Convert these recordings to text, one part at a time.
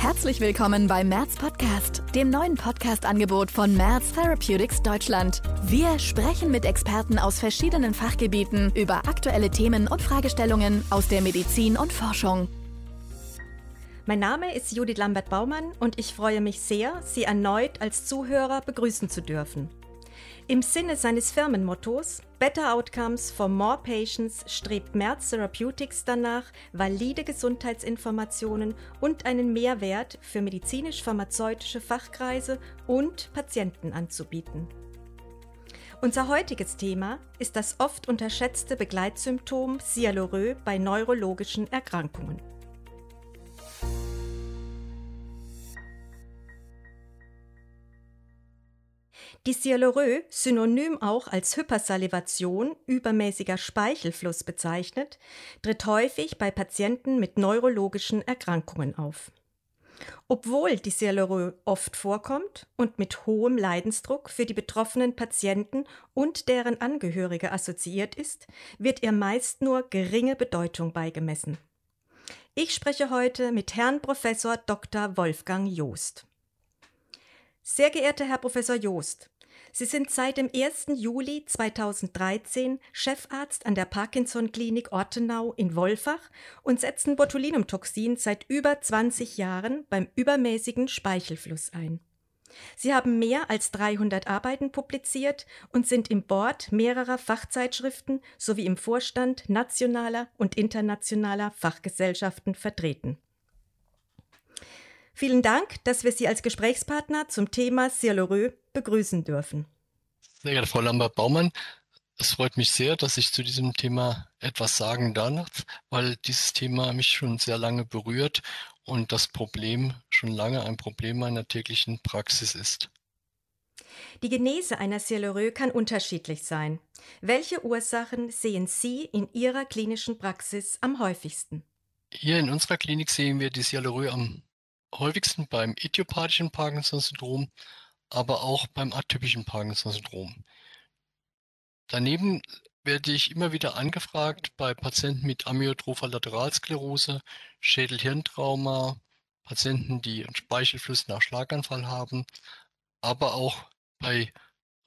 Herzlich willkommen beim Merz Podcast, dem neuen Podcast-Angebot von Merz Therapeutics Deutschland. Wir sprechen mit Experten aus verschiedenen Fachgebieten über aktuelle Themen und Fragestellungen aus der Medizin und Forschung. Mein Name ist Judith Lambert-Baumann und ich freue mich sehr, Sie erneut als Zuhörer begrüßen zu dürfen. Im Sinne seines Firmenmottos Better Outcomes for More Patients strebt Merz Therapeutics danach, valide Gesundheitsinformationen und einen Mehrwert für medizinisch-pharmazeutische Fachkreise und Patienten anzubieten. Unser heutiges Thema ist das oft unterschätzte Begleitsymptom Sialorö bei neurologischen Erkrankungen. Die Sialorö, synonym auch als Hypersalivation, übermäßiger Speichelfluss bezeichnet, tritt häufig bei Patienten mit neurologischen Erkrankungen auf. Obwohl die Sialorö oft vorkommt und mit hohem Leidensdruck für die betroffenen Patienten und deren Angehörige assoziiert ist, wird ihr meist nur geringe Bedeutung beigemessen. Ich spreche heute mit Herrn Professor Dr. Wolfgang Joost. Sehr geehrter Herr Professor Joost, Sie sind seit dem 1. Juli 2013 Chefarzt an der Parkinson-Klinik Ortenau in Wolfach und setzen Botulinumtoxin seit über 20 Jahren beim übermäßigen Speichelfluss ein. Sie haben mehr als 300 Arbeiten publiziert und sind im Board mehrerer Fachzeitschriften sowie im Vorstand nationaler und internationaler Fachgesellschaften vertreten. Vielen Dank, dass wir Sie als Gesprächspartner zum Thema Cielorö begrüßen dürfen. Sehr geehrte Frau Lambert-Baumann, es freut mich sehr, dass ich zu diesem Thema etwas sagen darf, weil dieses Thema mich schon sehr lange berührt und das Problem schon lange ein Problem meiner täglichen Praxis ist. Die Genese einer Sialorö kann unterschiedlich sein. Welche Ursachen sehen Sie in Ihrer klinischen Praxis am häufigsten? Hier in unserer Klinik sehen wir die Sialorö am häufigsten beim idiopathischen Parkinson-Syndrom, aber auch beim atypischen Parkinson-Syndrom. Daneben werde ich immer wieder angefragt bei Patienten mit amyotropher Lateralsklerose, Schädel-Hirntrauma, Patienten, die einen Speichelfluss nach Schlaganfall haben, aber auch bei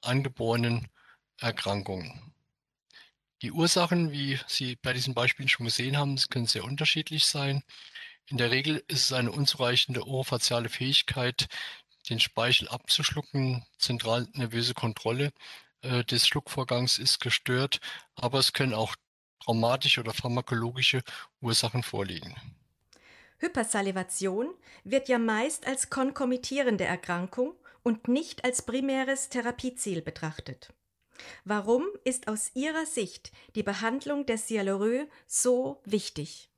angeborenen Erkrankungen. Die Ursachen, wie Sie bei diesen Beispielen schon gesehen haben, können sehr unterschiedlich sein. In der Regel ist es eine unzureichende orofaziale Fähigkeit, den Speichel abzuschlucken. Zentralnervöse Kontrolle äh, des Schluckvorgangs ist gestört, aber es können auch traumatische oder pharmakologische Ursachen vorliegen. Hypersalivation wird ja meist als konkomittierende Erkrankung und nicht als primäres Therapieziel betrachtet. Warum ist aus Ihrer Sicht die Behandlung der Sialorö so wichtig?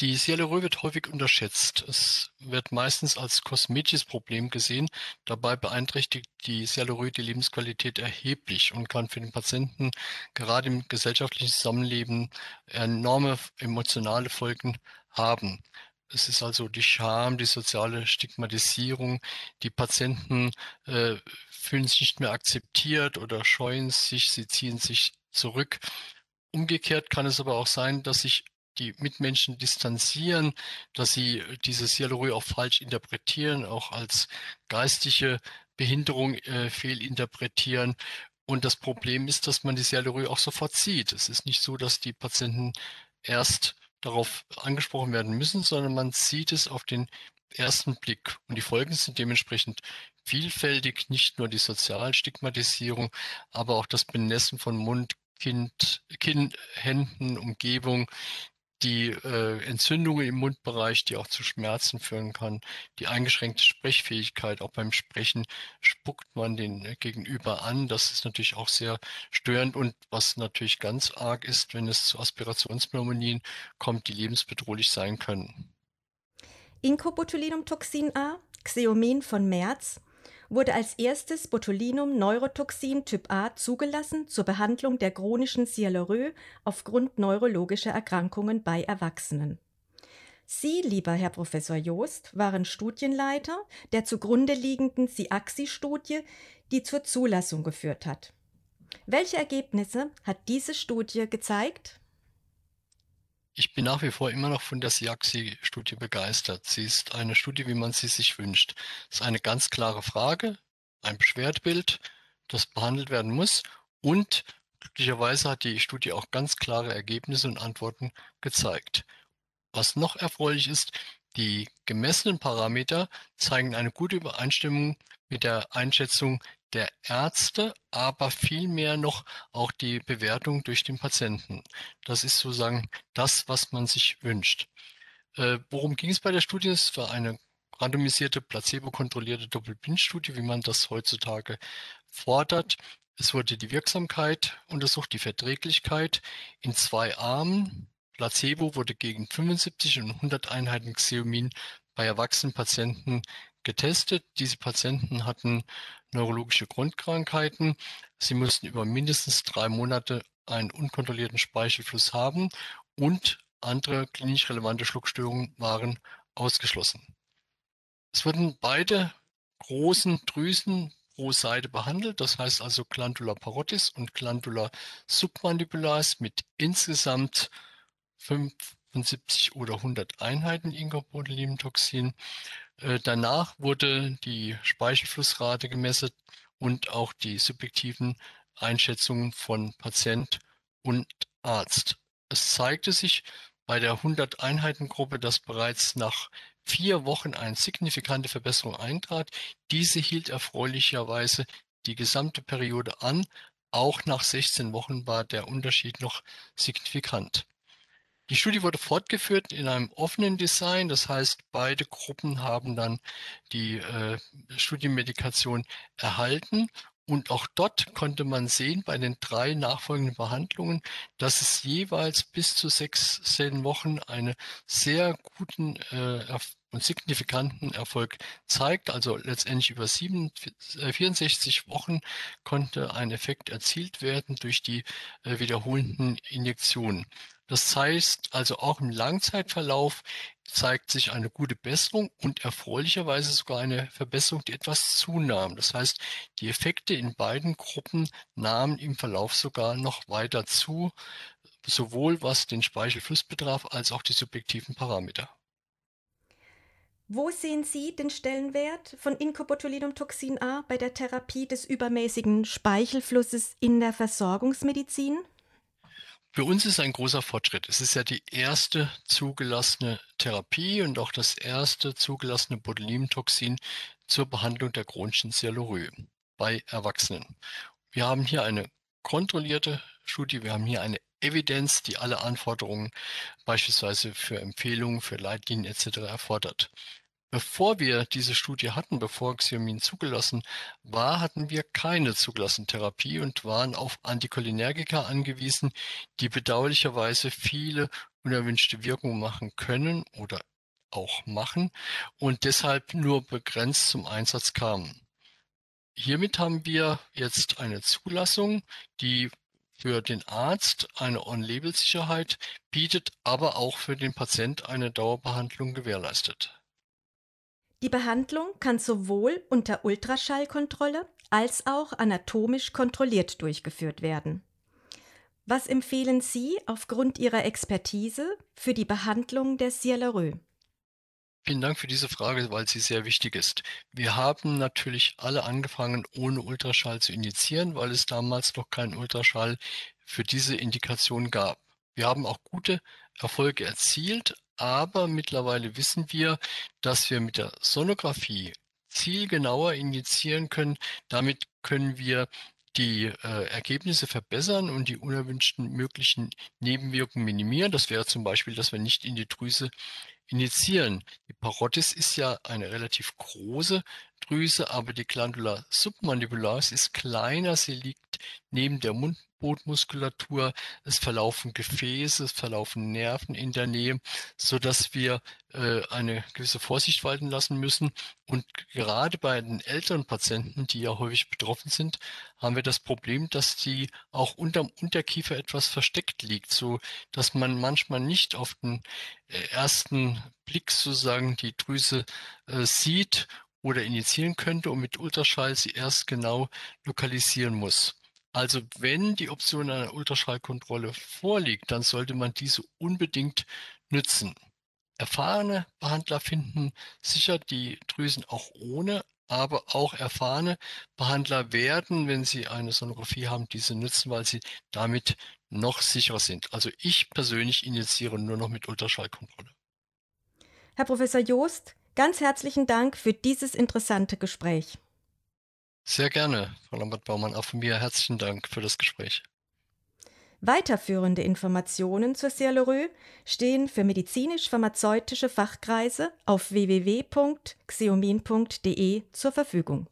Die Sialorö wird häufig unterschätzt. Es wird meistens als kosmetisches Problem gesehen. Dabei beeinträchtigt die Sialorö die Lebensqualität erheblich und kann für den Patienten gerade im gesellschaftlichen Zusammenleben enorme emotionale Folgen haben. Es ist also die Scham, die soziale Stigmatisierung. Die Patienten äh, fühlen sich nicht mehr akzeptiert oder scheuen sich, sie ziehen sich zurück. Umgekehrt kann es aber auch sein, dass sich die Mitmenschen distanzieren, dass sie diese Sialorö auch falsch interpretieren, auch als geistige Behinderung äh, fehlinterpretieren. Und das Problem ist, dass man die Sialorö auch sofort sieht. Es ist nicht so, dass die Patienten erst darauf angesprochen werden müssen, sondern man sieht es auf den ersten Blick. Und die Folgen sind dementsprechend vielfältig, nicht nur die Sozialstigmatisierung, aber auch das Benessen von Mund, Kind, Kind, Händen, Umgebung, die äh, Entzündungen im Mundbereich, die auch zu Schmerzen führen kann, die eingeschränkte Sprechfähigkeit, auch beim Sprechen spuckt man den äh, Gegenüber an. Das ist natürlich auch sehr störend und was natürlich ganz arg ist, wenn es zu Aspirationspneumonien kommt, die lebensbedrohlich sein können. Incobotulinumtoxin A, Xeomin von Merz, wurde als erstes Botulinum-Neurotoxin Typ A zugelassen zur Behandlung der chronischen Sialorö aufgrund neurologischer Erkrankungen bei Erwachsenen. Sie, lieber Herr Professor Joost, waren Studienleiter der zugrunde liegenden SIAXI-Studie, die zur Zulassung geführt hat. Welche Ergebnisse hat diese Studie gezeigt? Ich bin nach wie vor immer noch von der SIAXI-Studie begeistert. Sie ist eine Studie, wie man sie sich wünscht. Es ist eine ganz klare Frage, ein Beschwerdebild, das behandelt werden muss und glücklicherweise hat die Studie auch ganz klare Ergebnisse und Antworten gezeigt. Was noch erfreulich ist, die gemessenen Parameter zeigen eine gute Übereinstimmung mit der Einschätzung der Ärzte, aber vielmehr noch auch die Bewertung durch den Patienten. Das ist sozusagen das, was man sich wünscht. Äh, worum ging es bei der Studie? Es war eine randomisierte, placebo-kontrollierte Doppelblindstudie, wie man das heutzutage fordert. Es wurde die Wirksamkeit untersucht, die Verträglichkeit in zwei Armen. Placebo wurde gegen 75 und 100 Einheiten Xeomin bei erwachsenen Patienten getestet. Diese Patienten hatten neurologische Grundkrankheiten. Sie mussten über mindestens drei Monate einen unkontrollierten Speichelfluss haben und andere klinisch relevante Schluckstörungen waren ausgeschlossen. Es wurden beide großen Drüsen pro Seite behandelt, das heißt also Glandula parotis und Glandula submandibularis mit insgesamt 75 oder 100 Einheiten Incobotulinumtoxin. Äh, danach wurde die Speichelflussrate gemessen und auch die subjektiven Einschätzungen von Patient und Arzt. Es zeigte sich bei der 100-Einheiten-Gruppe, dass bereits nach vier Wochen eine signifikante Verbesserung eintrat. Diese hielt erfreulicherweise die gesamte Periode an. Auch nach 16 Wochen war der Unterschied noch signifikant. Die Studie wurde fortgeführt in einem offenen Design, das heißt, beide Gruppen haben dann die äh, Studienmedikation erhalten. Und auch dort konnte man sehen bei den drei nachfolgenden Behandlungen, dass es jeweils bis zu sechs, zehn Wochen einen sehr guten äh, und signifikanten Erfolg zeigt. Also letztendlich über sieben, äh, 64 Wochen konnte ein Effekt erzielt werden durch die äh, wiederholenden Injektionen. Das heißt also auch im Langzeitverlauf zeigt sich eine gute Besserung und erfreulicherweise sogar eine Verbesserung, die etwas zunahm. Das heißt, die Effekte in beiden Gruppen nahmen im Verlauf sogar noch weiter zu, sowohl was den Speichelfluss betraf, als auch die subjektiven Parameter. Wo sehen Sie den Stellenwert von Incobotulinumtoxin A bei der Therapie des übermäßigen Speichelflusses in der Versorgungsmedizin? Für uns ist ein großer Fortschritt. Es ist ja die erste zugelassene Therapie und auch das erste zugelassene Botulinumtoxin zur Behandlung der chronischen Sialorrhoe bei Erwachsenen. Wir haben hier eine kontrollierte Studie, wir haben hier eine Evidenz, die alle Anforderungen beispielsweise für Empfehlungen, für Leitlinien etc. erfordert. Bevor wir diese Studie hatten, bevor Xiomin zugelassen war, hatten wir keine zugelassene Therapie und waren auf Anticholinergika angewiesen, die bedauerlicherweise viele unerwünschte Wirkungen machen können oder auch machen und deshalb nur begrenzt zum Einsatz kamen. Hiermit haben wir jetzt eine Zulassung, die für den Arzt eine On-Label-Sicherheit bietet, aber auch für den Patient eine Dauerbehandlung gewährleistet. Die Behandlung kann sowohl unter Ultraschallkontrolle als auch anatomisch kontrolliert durchgeführt werden. Was empfehlen Sie aufgrund Ihrer Expertise für die Behandlung der Sialerö? Vielen Dank für diese Frage, weil sie sehr wichtig ist. Wir haben natürlich alle angefangen, ohne Ultraschall zu injizieren, weil es damals noch keinen Ultraschall für diese Indikation gab. Wir haben auch gute Erfolge erzielt, aber mittlerweile wissen wir, dass wir mit der Sonographie zielgenauer injizieren können. Damit können wir die äh, Ergebnisse verbessern und die unerwünschten möglichen Nebenwirkungen minimieren. Das wäre zum Beispiel, dass wir nicht in die Drüse injizieren. Die Parotis ist ja eine relativ große Drüse, aber die Glandula submandibularis ist kleiner. Sie liegt neben der Mund Botmuskulatur, es verlaufen Gefäße, es verlaufen Nerven in der Nähe, so dass wir äh, eine gewisse Vorsicht walten lassen müssen. Und gerade bei den älteren Patienten, die ja häufig betroffen sind, haben wir das Problem, dass die auch unterm Unterkiefer etwas versteckt liegt, so dass man manchmal nicht auf den äh, ersten Blick sozusagen die Drüse äh, sieht oder injizieren könnte und mit Ultraschall sie erst genau lokalisieren muss. Also wenn die Option einer Ultraschallkontrolle vorliegt, dann sollte man diese unbedingt nützen. Erfahrene Behandler finden sicher die Drüsen auch ohne, aber auch erfahrene Behandler werden, wenn sie eine Sonographie haben, diese nutzen, weil sie damit noch sicherer sind. Also ich persönlich injiziere nur noch mit Ultraschallkontrolle. Herr Professor Joost, ganz herzlichen Dank für dieses interessante Gespräch. Sehr gerne, Frau Lambert-Baumann. Auch von mir herzlichen Dank für das Gespräch. Weiterführende Informationen zur Cialorö stehen für medizinisch-pharmazeutische Fachkreise auf www.xeomin.de zur Verfügung.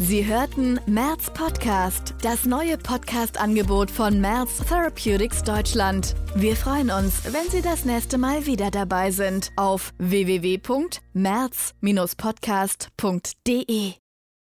Sie hörten Merz Podcast, das neue Podcast-Angebot von Merz Therapeutics Deutschland. Wir freuen uns, wenn Sie das nächste Mal wieder dabei sind auf www.merz-podcast.de.